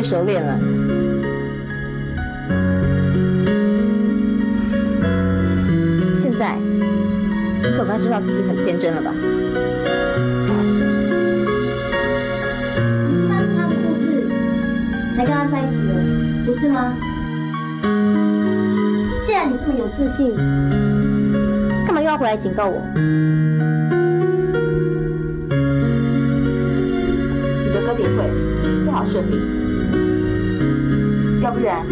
越来越熟练了。现在，你总该知道自己很天真了吧？那是他的故事，才跟他在一起的，不是吗？既然你这么有自信，干嘛又要回来警告我？要不然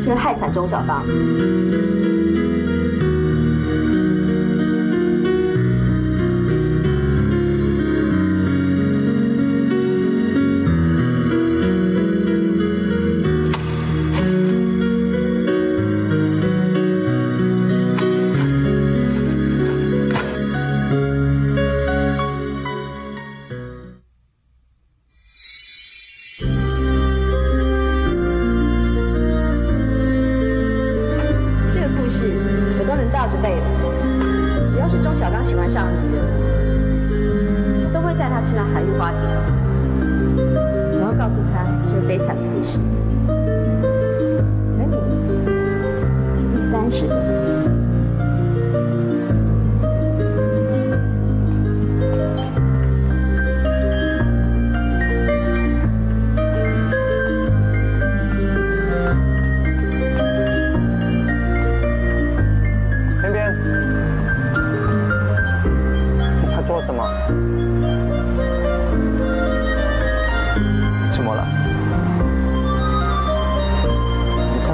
就会害惨钟小刚。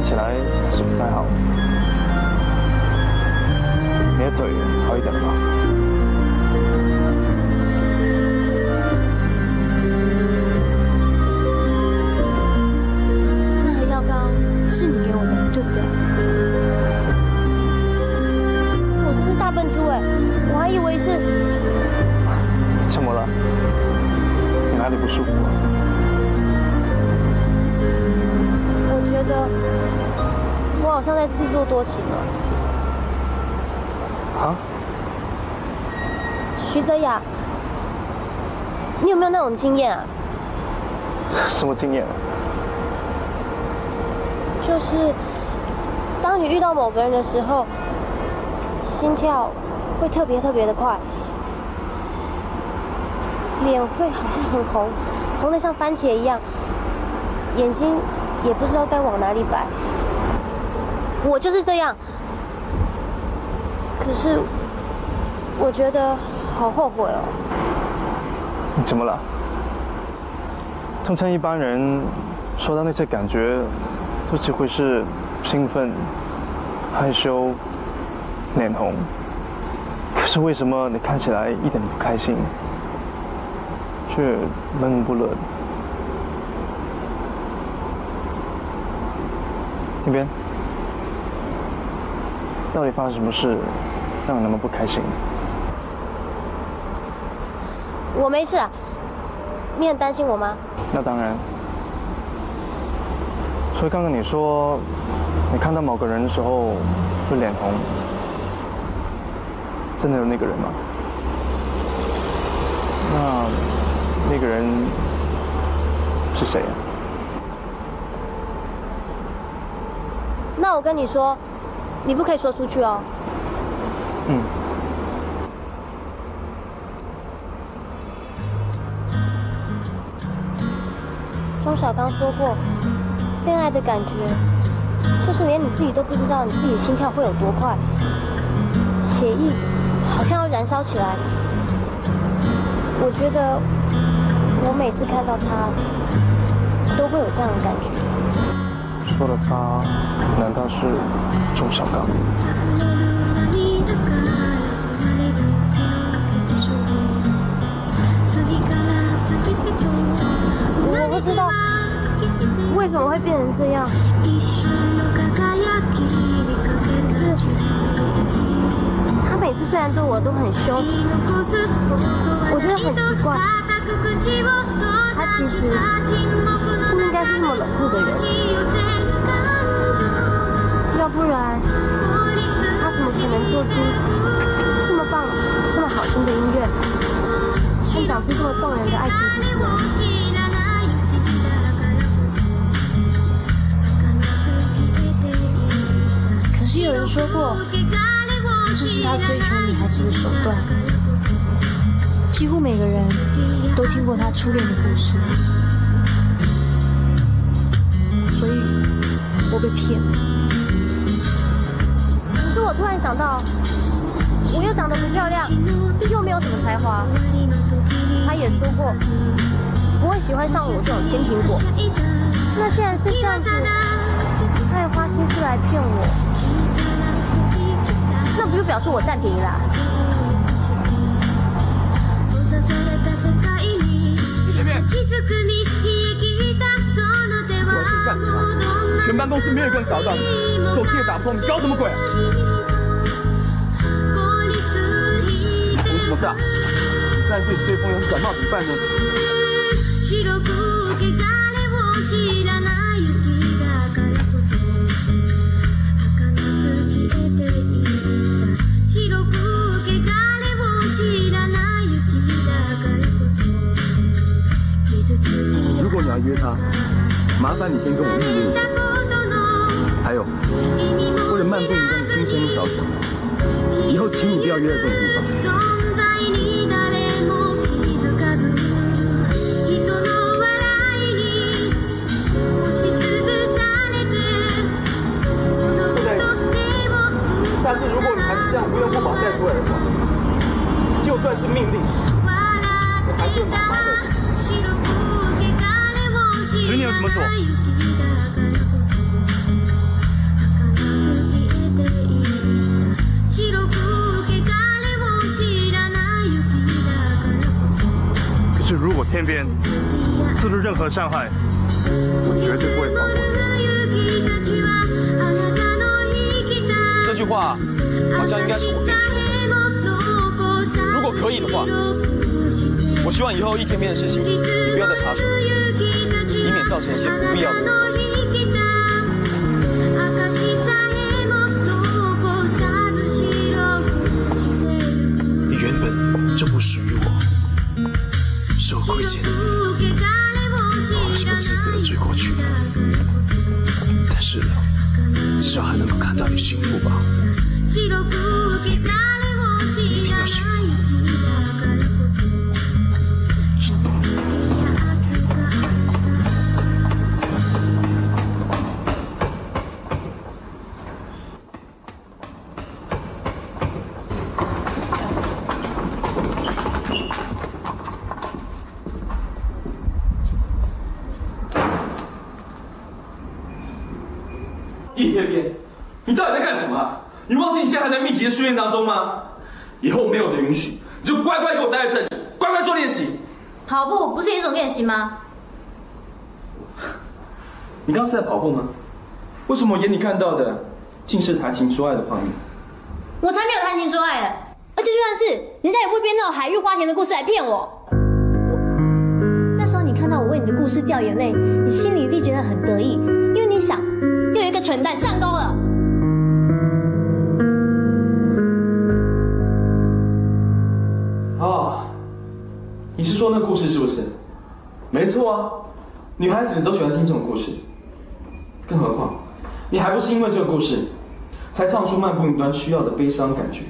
起来是不太好，你的腿好一点了吧？那盒药膏是你给我的，对不对？我真是大笨猪哎，我还以为是……怎么了？你哪里不舒服啊？得我好像在自作多情了。啊？徐泽雅，你有没有那种经验啊？什么经验？就是当你遇到某个人的时候，心跳会特别特别的快，脸会好像很红，红的像番茄一样，眼睛也不知道该往哪里摆。我就是这样，可是我觉得好后悔哦。你怎么了？通常一般人说到那些感觉，都只会是兴奋、害羞、脸红。可是为什么你看起来一点不开心，却闷不乐那边，到底发生什么事，让你那么不开心？我没事啊，你很担心我吗？那当然。所以刚刚你说，你看到某个人的时候会脸红，真的有那个人吗？那那个人是谁啊？那我跟你说，你不可以说出去哦。嗯。钟小刚说过，恋爱的感觉，就是连你自己都不知道你自己的心跳会有多快，血液好像要燃烧起来。我觉得我每次看到他，都会有这样的感觉。说的他，难道是钟小刚？我不知道为什么会变成这样，他每次虽然对我都很凶，我觉得很奇怪，其实不应该是那么冷酷的人，要不然他怎么可能做出这么棒、这么好听的音乐，能讲出这么动人的爱情故事呢？可是有人说过，这是他追求女孩子的手段。几乎每个人都听过他初恋的故事，所以我被骗。可是我突然想到，我又长得不漂亮，又没有什么才华。他也说过，不会喜欢上我这种尖苹果。那既然是这样子，他也花心思来骗我，那不就表示我占便宜啦？全办公室没有人找到你，手机也打不通，你搞什么鬼？你什么事啊？在这里吹风，要是感冒怎么办呢？如果你要约他，麻烦你先跟我预约一下。还有，为了漫步一段新生意着想，以后请你不要约在这种地方。下次如果你还是这样无缘无故再出来的话，就算是命令，我还是会麻烦的。随你有什么做。天边做出任何伤害，我绝对不会放过你。这句话好像应该是我对你说的。如果可以的话，我希望以后一天边的事情你不要再查出，以免造成一些不必要的误会。我亏欠，我有什么资格追过去？但是至少还能够看到你幸福吧？一定要幸福。跑步不是一种练习吗？你刚刚是在跑步吗？为什么我眼里看到的尽是谈情说爱的画面？我才没有谈情说爱的，而且就算是人家也不会编那种海芋花田的故事来骗我。我那时候你看到我为你的故事掉眼泪，你心里一定觉得很得意，因为你想又有一个蠢蛋上钩了。哦，你是说那故事是不是？没错啊，女孩子都喜欢听这种故事。更何况，你还不是因为这个故事，才唱出漫步云端需要的悲伤感觉。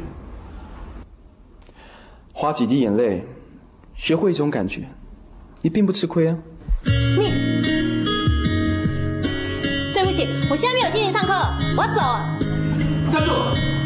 花几滴眼泪，学会一种感觉，你并不吃亏啊。你，对不起，我现在没有心情上课，我要走了。站住！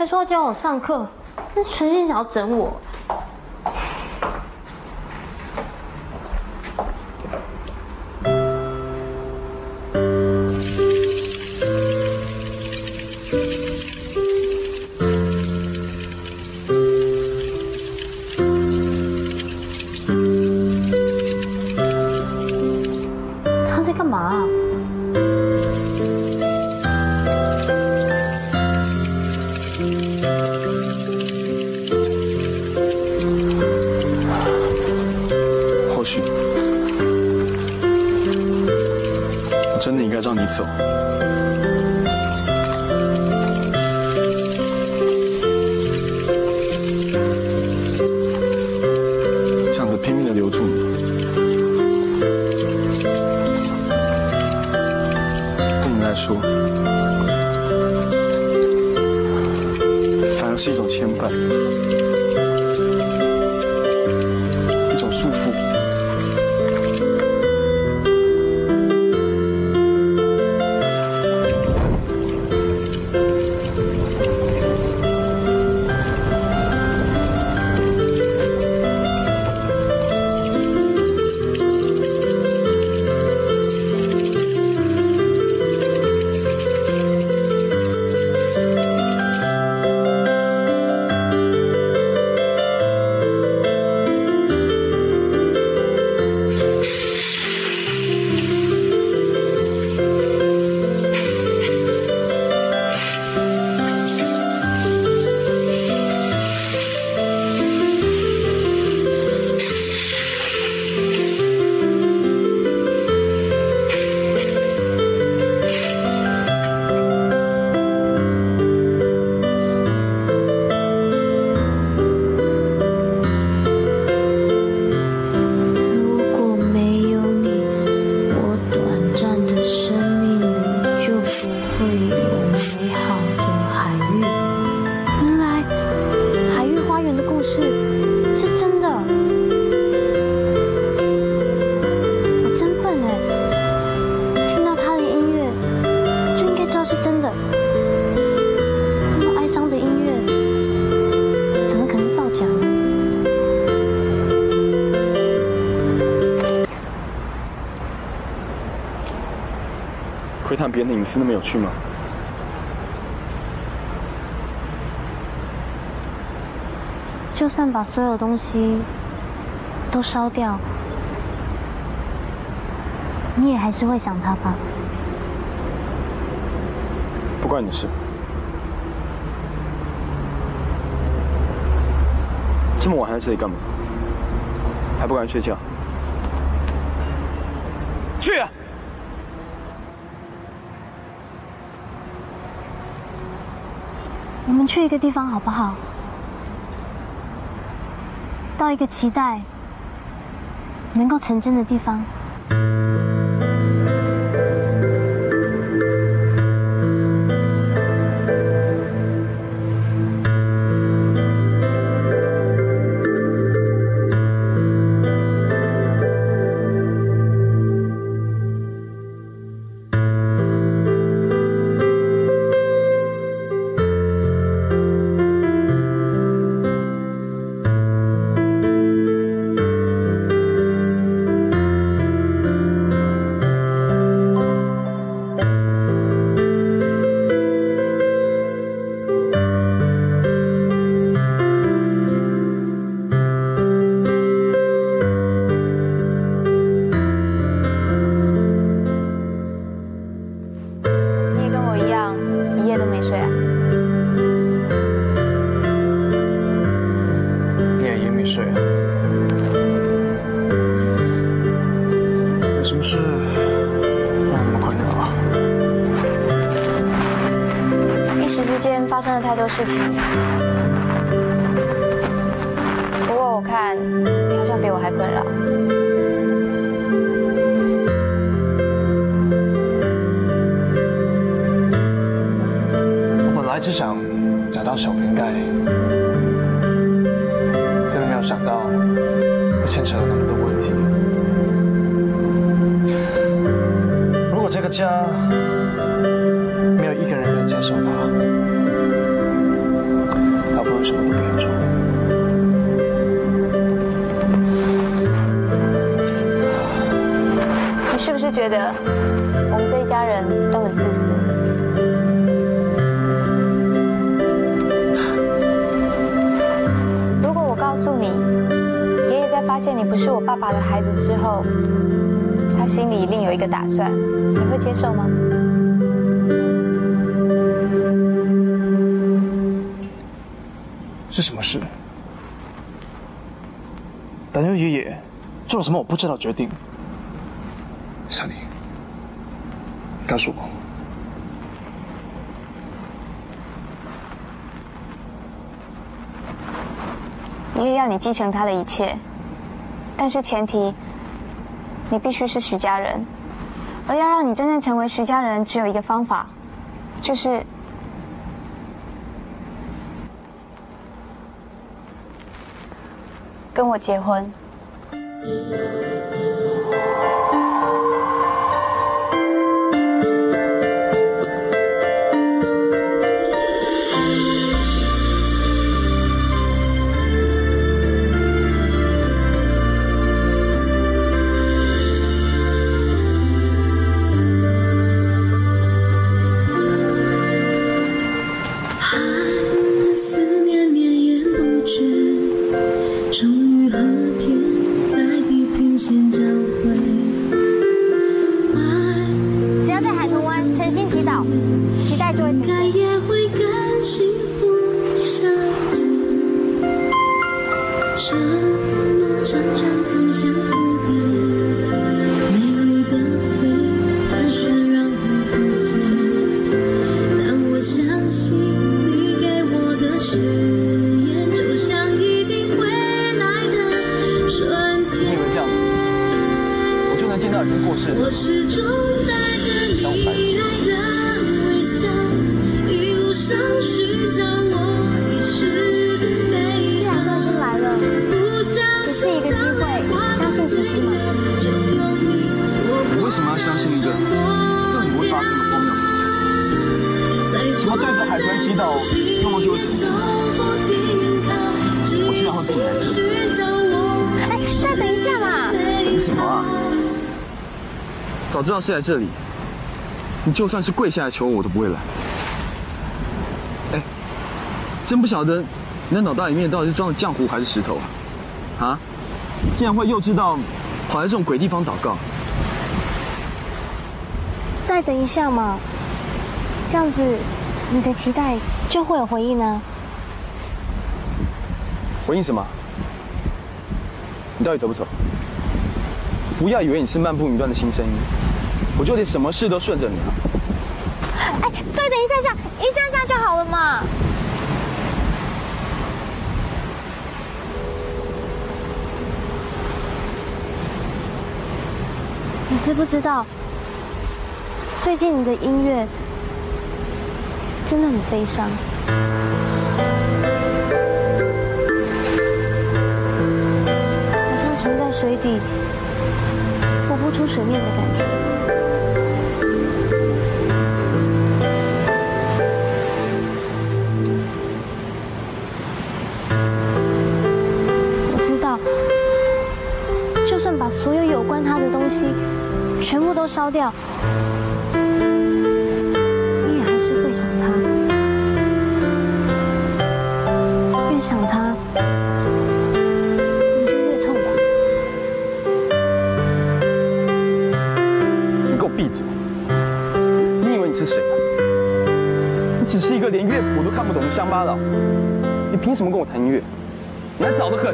还说要教我上课，那存心想要整我。来说，反而是一种牵绊，窥探别人的隐私那么有趣吗？就算把所有东西都烧掉，你也还是会想他吧？不关你的事。这么晚还在这里干嘛？还不赶紧睡觉？去啊！我们去一个地方好不好？到一个期待能够成真的地方。只想找到小瓶盖，真的没有想到会牵扯了那么多问题。如果这个家没有一个人可以接受他，倒不如什么都不要做。你是不是觉得我们这一家人现你不是我爸爸的孩子之后，他心里另有一个打算，你会接受吗？是什么事？胆佑爷爷做了什么我不知道决定？萨尼，告诉我。爷爷要你继承他的一切，但是前提，你必须是徐家人。而要让你真正成为徐家人，只有一个方法，就是跟我结婚。祈祷，愿望就会成真？我居然会被你来这哎，再等一下嘛！等什么啊？早知道是来这里，你就算是跪下来求我，我都不会来。哎，真不晓得你的脑袋里面到底是装的浆糊还是石头啊？啊？竟然会幼稚到跑来这种鬼地方祷告？再等一下嘛，这样子你的期待就会有回应呢。回应什么？你到底走不走？不要以为你是漫步云端的新声音，我就得什么事都顺着你啊！哎，再等一下下，一下下就好了嘛。你知不知道，最近你的音乐真的很悲伤。好像沉在水底，浮不出水面的感觉。我知道，就算把所有有关他的东西全部都烧掉，乡巴佬，你凭什么跟我谈音乐？你还早得很！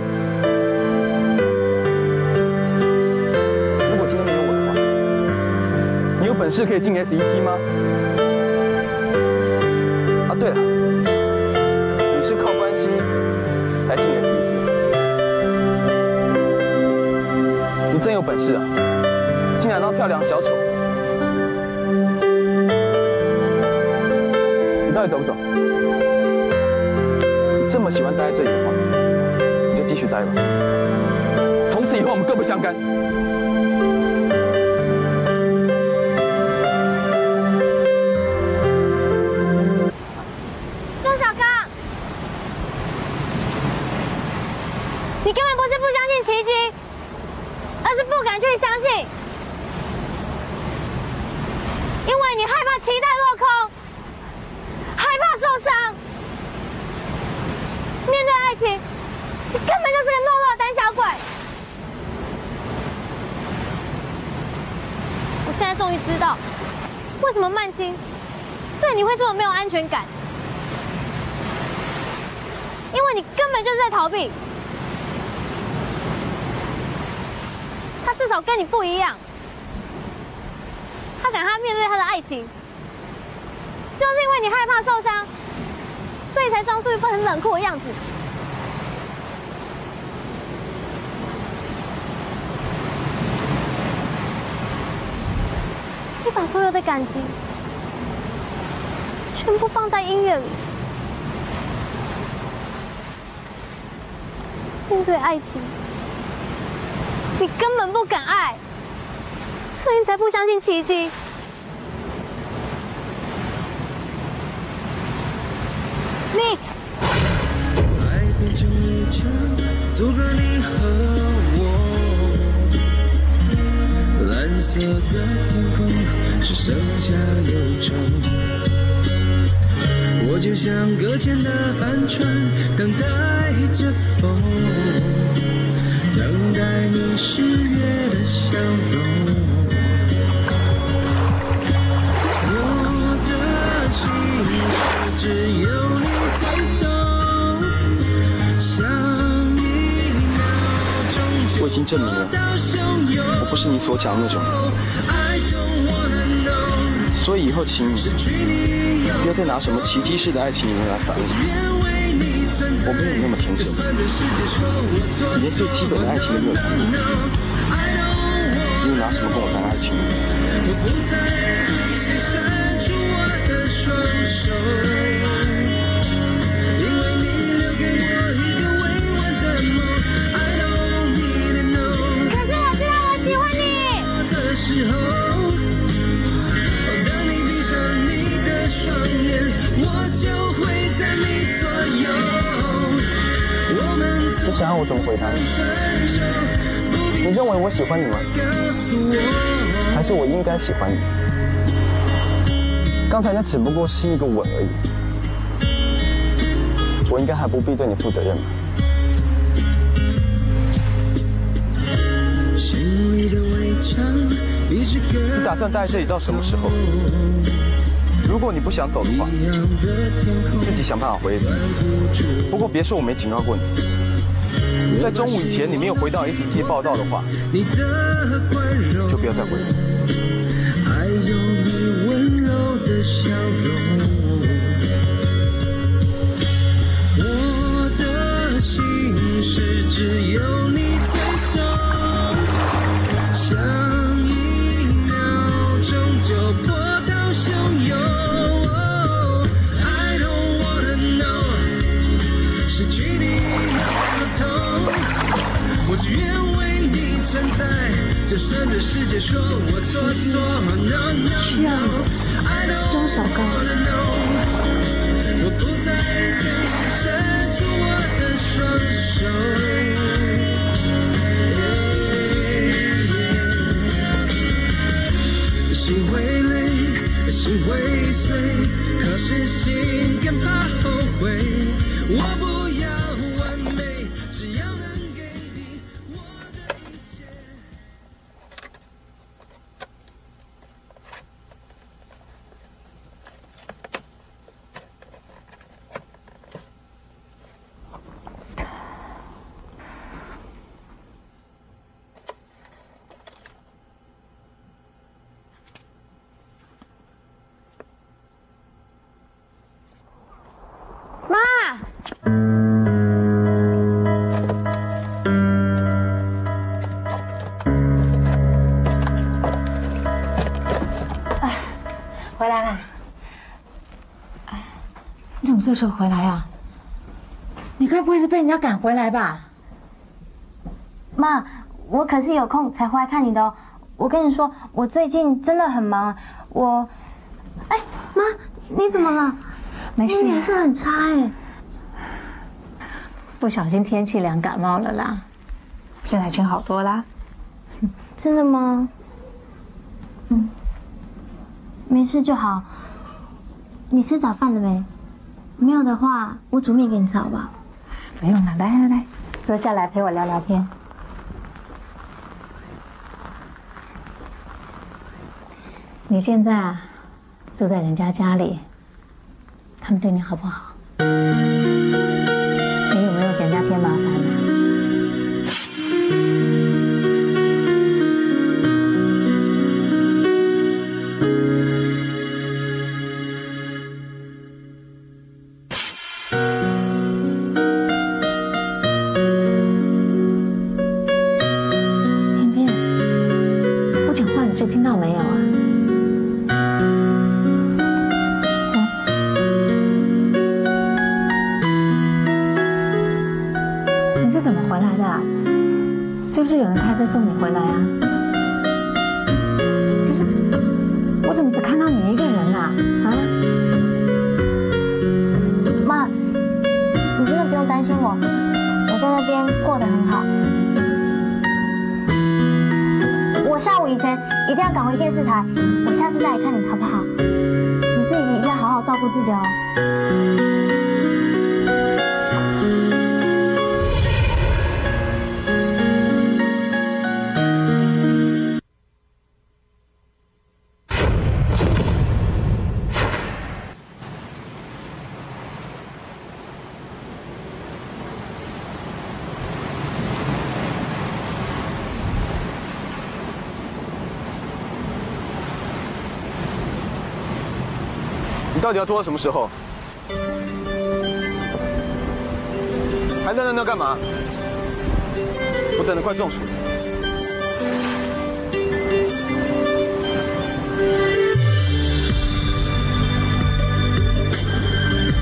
如果今天没有我的话，你有本事可以进 SET 吗？待吧。从此以后我们各不相干。钟小刚，你根本不是不相信奇迹，而是不敢去相信，因为你害怕期待落空，害怕受伤。面对爱情，你根本就是个懦弱的胆小鬼。我现在终于知道，为什么曼青对你会这么没有安全感。因为你根本就是在逃避。他至少跟你不一样，他敢他面对他的爱情，就是因为你害怕受伤，所以才装出一副很冷酷的样子。所有的感情全部放在音乐里。面对爱情，你根本不敢爱，所以你才不相信奇迹。你爱变成围墙，阻隔你和我。蓝色的天空是剩下忧愁。我就像搁浅的帆船，等待着风，等待你十月的笑容。我的心事只有你最懂，像一秒钟我已经证明了，我不是你所讲的那种人。所以以后请你不要再拿什么奇迹式的爱情理论来烦我。我没有你那么天真，你连最基本的爱情都没有谈过，你又拿什么跟我谈爱情呢？可是我知道我喜欢你。就会在你左右。我们你想要我怎么回答你？你认为我喜欢你吗？还是我应该喜欢你？刚才那只不过是一个吻而已，我应该还不必对你负责任吧？你打算待在这里到什么时候？如果你不想走的话，你自己想办法回去。不过别说我没警告过你，在中午以前你没有回到 S T 报道的话，就不要再回来。还有你温柔的笑容。就算这世界说我做错。No no 需要 no，的是钟小刚。时候回来啊？你该不会是被人家赶回来吧？妈，我可是有空才回来看你的哦。我跟你说，我最近真的很忙。我，哎，妈，你怎么了？没事你脸色很差哎。不小心天气凉感冒了啦，现在已经好多啦。真的吗？嗯，没事就好。你吃早饭了没？没有的话，我煮面给你吃好不好？不用了，来来来，坐下来陪我聊聊天。你现在啊，住在人家家里，他们对你好不好？过得很好。我下午以前一定要赶回电视台，我下次再来看你好不好？你自己一定要好好照顾自己哦。到底要拖到什么时候？还在那那干嘛？我等得快中暑了。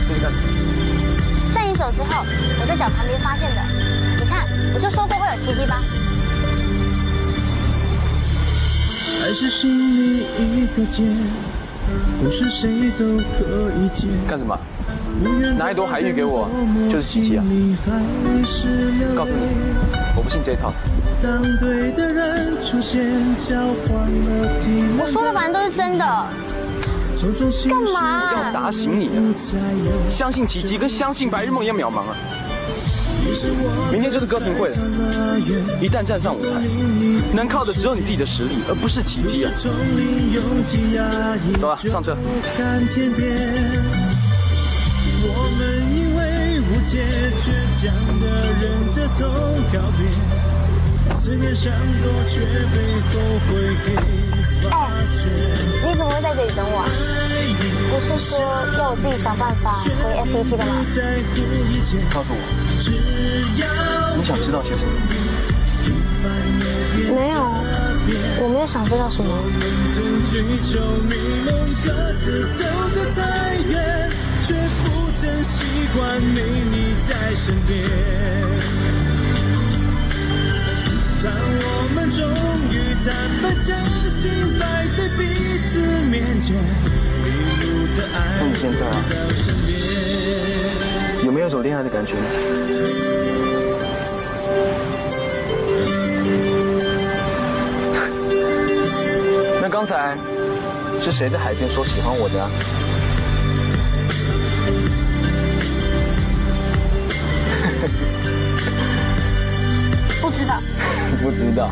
这是干什么？在你走之后，我在脚旁边发现的。你看，我就说过会有奇迹吧。还是心里一个结，不是谁都可以解。干什么？拿一朵海芋给我，就是奇迹啊！告诉你，我不信这一套。当对的人出现，交换了体我说的反正都是真的。干嘛要打醒你啊！相信奇迹跟相信白日梦一样渺茫啊！明天就是歌评会了，一旦站上舞台，能靠的只有你自己的实力，而不是奇迹啊！走了，上车。看天边，我们因为无解倔强的忍着痛告别，思念闪躲却被后悔给发觉。你怎么会在这里等我啊？不是说要我自己想办法回 SAT 的吗？在乎一切，告诉我，你想知道些什么？没有，我没有想知道什么。曾追求美梦，各自走得太远，却不曾习惯没你在身边。当我们终于坦白真心摆在彼此面前，一路的爱那你现在啊。有没有种恋爱的感觉呢？那刚才是谁在海边说喜欢我的啊？不知道，不知道，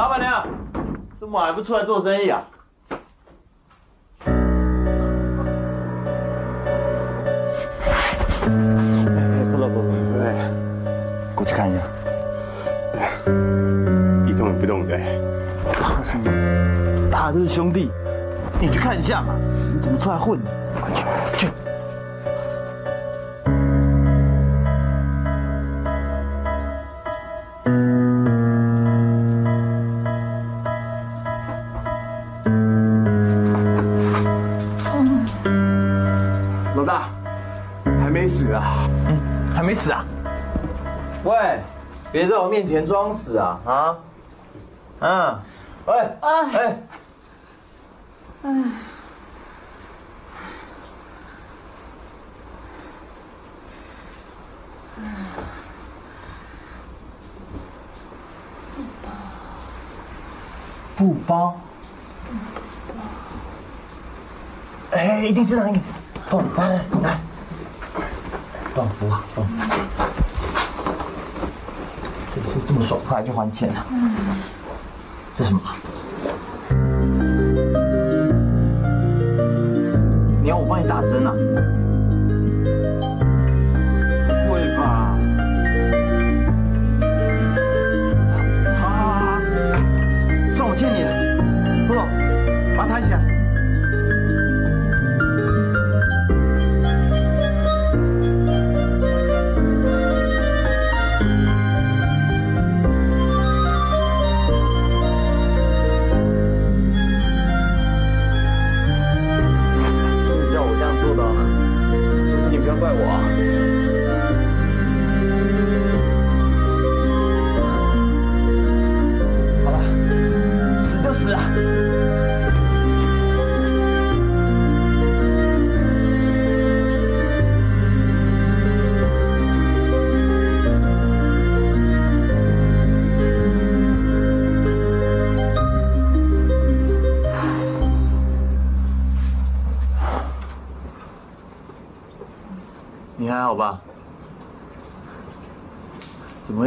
老板娘，这么晚还不出来做生意啊？不了不了，对，过去看一下。一动也不动的。怕什么？大家都是兄弟，你去看一下嘛，你怎么出来混别在我面前装死啊！啊？嗯，喂，哎，哎，布包。哎，一定是那个，动，来来来，动服啊，动。这次这么爽快就还钱了。这什么？你要我帮你打针啊？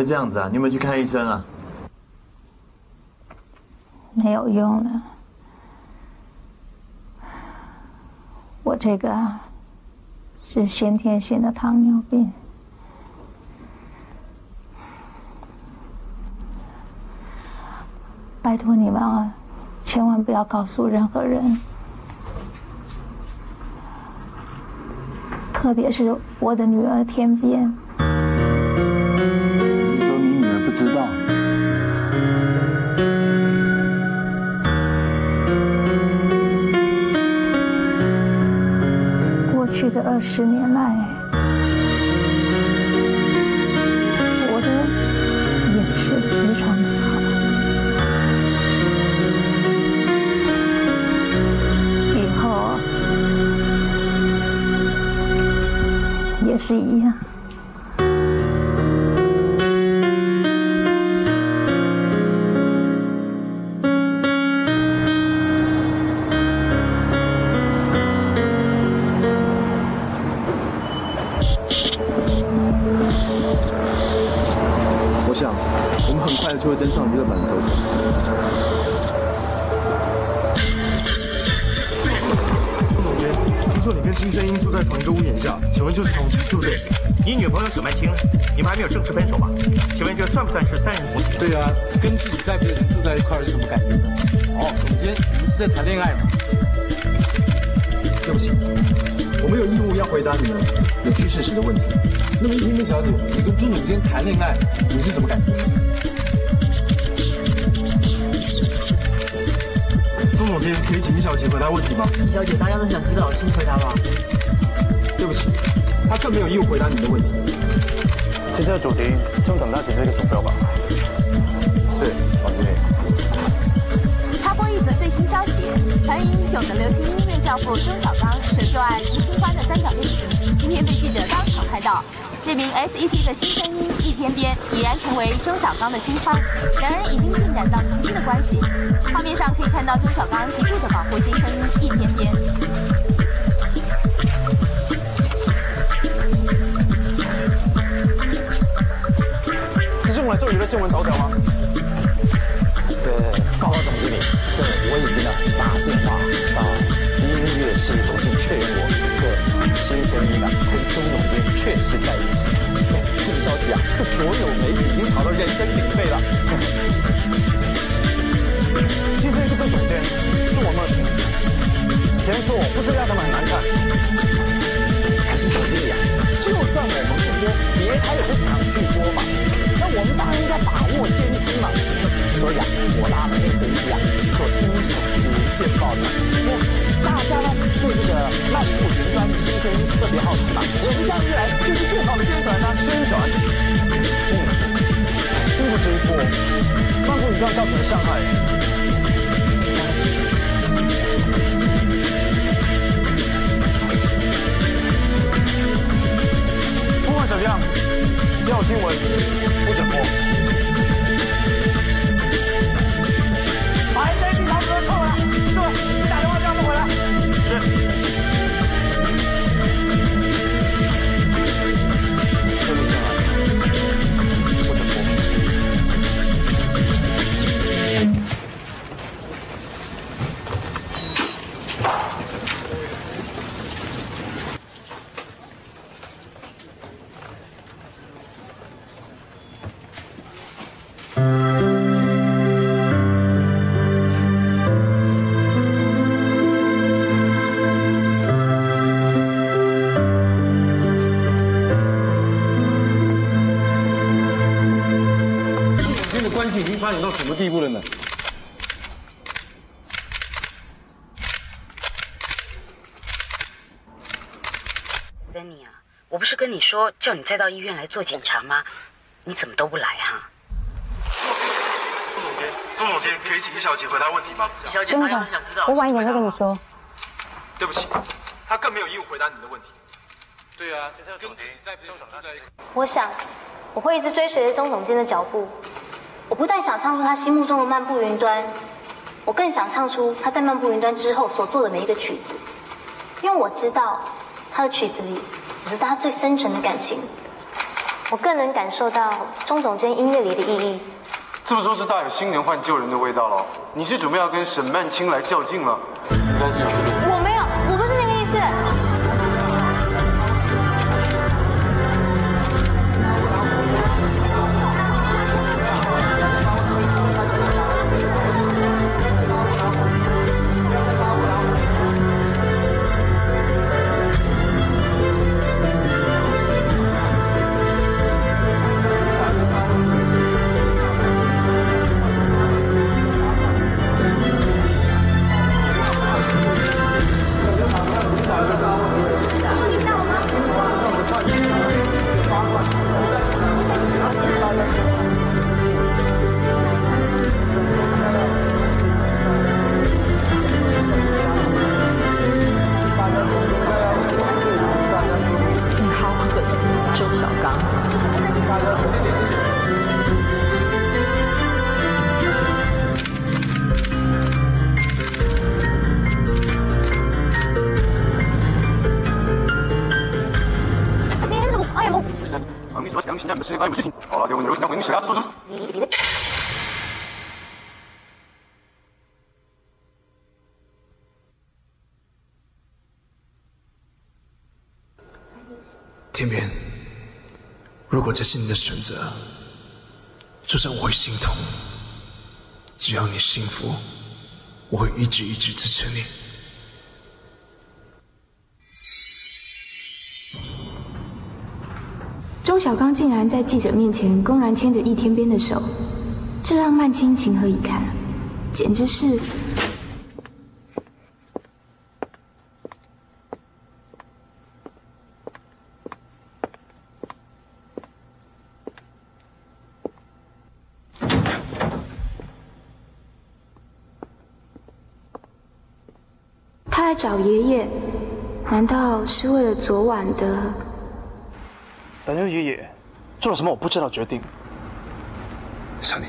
这样子啊？你有没有去看医生啊？没有用了。我这个是先天性的糖尿病，拜托你们啊，千万不要告诉任何人，特别是我的女儿天边。知道？过去的二十年来，我的也是非常的好。以后也是一样。会登上娱乐版的头条。副总监，听说你跟新声音住在同一个屋檐下，请问就是同居，对不对？你女朋友沈曼青，你们还没有正式分手吧？请问这算不算是三人同居？对啊，跟自己在别人住在一块儿是什么感觉？哦，总监，你们是在谈恋爱吗？对不起，我没有义务要回答你们有趣事实的问题。那么，一萍萍小姐，你跟朱总监谈恋爱，你是什么感觉？总监，可以请一小姐回答问题吗？李小姐，大家都想知道，请回答吧。对不起，他更没有义务回答你的问题。其实这个主题，中等大只是一个主标吧。是，王经理。插播一则最新消息：传音囧的流行音乐教父钟小刚涉旧爱吴清欢的三角恋情，今天被记者当场拍到。这名 S.E.T 的新声音易天边已然成为周小刚的新欢，两人已经进展到同居的关系。画面上可以看到周小刚极度的保护新声音易天边。这是用来做娱乐新闻头条吗？对，报告总经理，对我已经呢打电话到音乐事业中心确认过，确实在一起。这个消息啊，这所有媒体已经炒到人声鼎沸了。其实这个总监是我们的同事，这样做不是让他们很难看。还是总经理啊，就算我们不播，别他也不抢去播嘛。我们当然应该把握先机嘛。所以啊，我拉了 S A P 啊去做第一手无线报道。那大家呢对这个漫步云端新声音特别好奇嘛？我们这样一来就是最好的宣传啊！宣传。嗯，经过这一波，漫步云端造成的伤害。不管怎么样，新闻不讲过。说叫你再到医院来做检查吗？你怎么都不来哈、钟总监，钟总监，可以请易小姐回答问题吗？易小姐，她要是想知道，我晚一点再跟你说。对不起，他更没有义务回答你的问题。对啊，跟自己在中场在一起。我想，我会一直追随着钟总监的脚步。我不但想唱出他心目中的漫步云端，我更想唱出他在漫步云端之后所做的每一个曲子，因为我知道他的曲子里有着他最深沉的感情。我更能感受到钟总监音乐里的意义。这么说，是大有新年换旧人的味道了。你是准备要跟沈曼青来较劲了？应该是有这个。我没有，我不是那个意思。你说详情，不是哎，不是，好了，给我留下回你谁啊？说说。天边，如果这是你的选择，就算我会心痛，只要你幸福，我会一直一直支持你。钟小刚竟然在记者面前公然牵着易天边的手，这让曼青情何以堪？简直是……他来找爷爷，难道是为了昨晚的？但愿爷爷做了什么我不知道决定。小宁，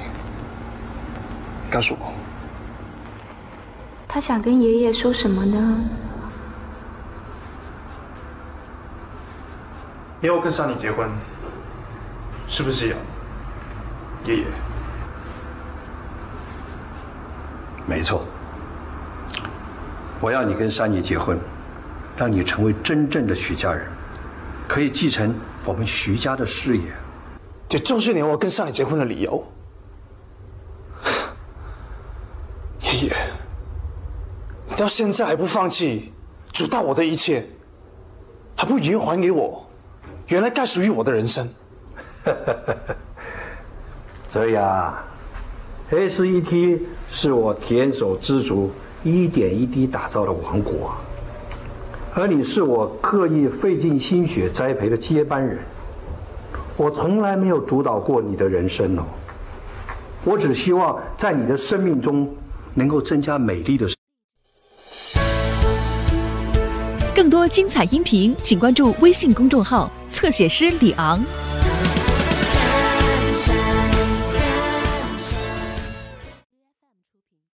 告诉我，他想跟爷爷说什么呢？你要我跟莎妮结婚，是不是要爷爷？没错，我要你跟珊妮结婚，让你成为真正的许家人，可以继承我们徐家的事业。这就是你要我跟上你结婚的理由。爷爷，你到现在还不放弃，主导我的一切，还不圆还给我原来该属于我的人生。所以啊，SET 是我田手知足一点一滴打造的王国，而你是我刻意费尽心血栽培的接班人。我从来没有主导过你的人生哦，我只希望在你的生命中能够增加美丽的。更多精彩音频，请关注微信公众号“侧写师李昂”。